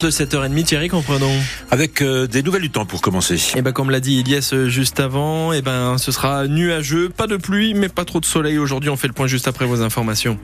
de 7h30, Thierry, comprenons. Avec euh, des nouvelles du temps pour commencer. Et ben comme l'a dit Elias euh, juste avant, et ben ce sera nuageux, pas de pluie, mais pas trop de soleil. Aujourd'hui, on fait le point juste après vos informations.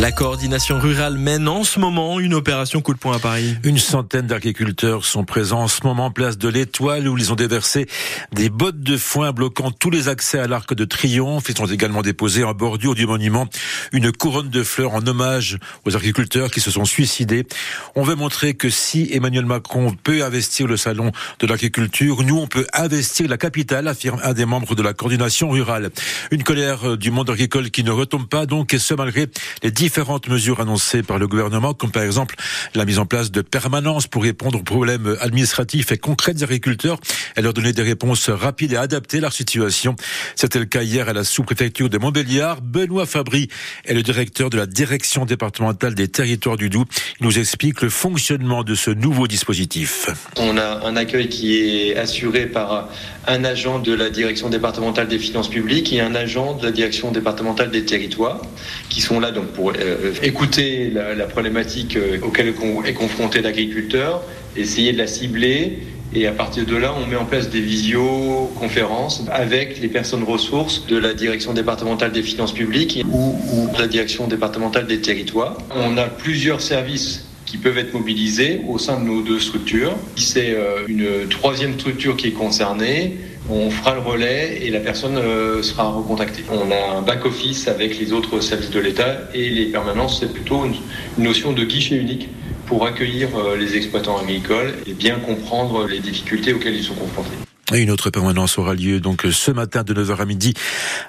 La coordination rurale mène en ce moment une opération coup de poing à Paris. Une centaine d'agriculteurs sont présents en ce moment place de l'Étoile où ils ont déversé des bottes de foin bloquant tous les accès à l'Arc de Triomphe. Ils ont également déposé en bordure du monument une couronne de fleurs en hommage aux agriculteurs qui se sont suicidés. On veut montrer que si Emmanuel Macron peut investir le salon de l'agriculture, nous on peut investir la capitale, affirme un des membres de la coordination rurale. Une colère du monde agricole qui ne retombe pas donc et ce malgré les différentes mesures annoncées par le gouvernement, comme par exemple la mise en place de permanences pour répondre aux problèmes administratifs et concrets des agriculteurs et leur donner des réponses rapides et adapter leur situation. C'était le cas hier à la sous-préfecture de Montbéliard. Benoît Fabry est le directeur de la direction départementale des territoires du Doubs. Il nous explique le fonctionnement de ce nouveau dispositif. On a un accueil qui est assuré par un agent de la direction départementale des finances publiques et un agent de la direction départementale des territoires qui sont là donc pour euh, écouter la, problématique euh, auquel est confronté l'agriculteur, essayer de la cibler et à partir de là, on met en place des visioconférences avec les personnes ressources de la direction départementale des finances publiques ou, ou de la direction départementale des territoires. On a plusieurs services qui peuvent être mobilisés au sein de nos deux structures. Si c'est euh, une troisième structure qui est concernée, on fera le relais et la personne euh, sera recontactée. On a un back-office avec les autres services de l'État et les permanences, c'est plutôt une, notion de guichet unique pour accueillir euh, les exploitants agricoles et bien comprendre les difficultés auxquelles ils sont confrontés. Une autre permanence aura lieu donc ce matin de 9h à midi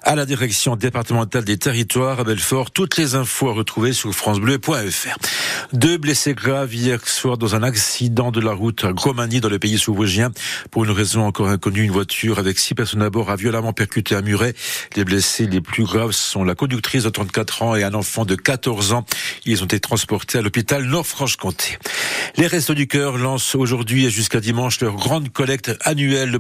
à la direction départementale des territoires à Belfort. Toutes les infos à retrouver sur francebleu.fr. Deux blessés graves hier soir dans un accident de la route à Gromagny dans le pays souverain. Pour une raison encore inconnue, une voiture avec six personnes à bord a violemment percuté un muret. Les blessés les plus graves sont la conductrice de 34 ans et un enfant de 14 ans. Ils ont été transportés à l'hôpital Nord-Franche-Comté. Les Restos du Cœur lancent aujourd'hui et jusqu'à dimanche leur grande collecte annuelle.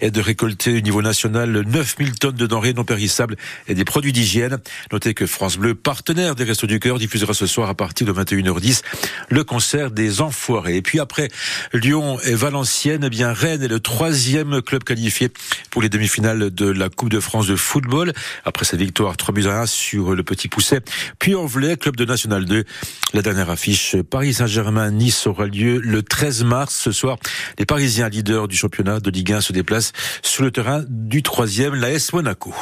Est de récolter au niveau national 9000 tonnes de denrées non périssables et des produits d'hygiène. Notez que France Bleu, partenaire des Restos du Cœur, diffusera ce soir à partir de 21h10 le concert des Enfoirés. Et puis après Lyon et Valenciennes, eh bien Rennes est le troisième club qualifié pour les demi-finales de la Coupe de France de football. Après sa victoire 3 buts à 1 sur le Petit Pousset. Puis Envelay, club de National 2. La dernière affiche, Paris Saint-Germain Nice aura lieu le 13 mars. Ce soir, les Parisiens leaders du championnat de 1 se déplacent sur le terrain du troisième, l'AS Monaco.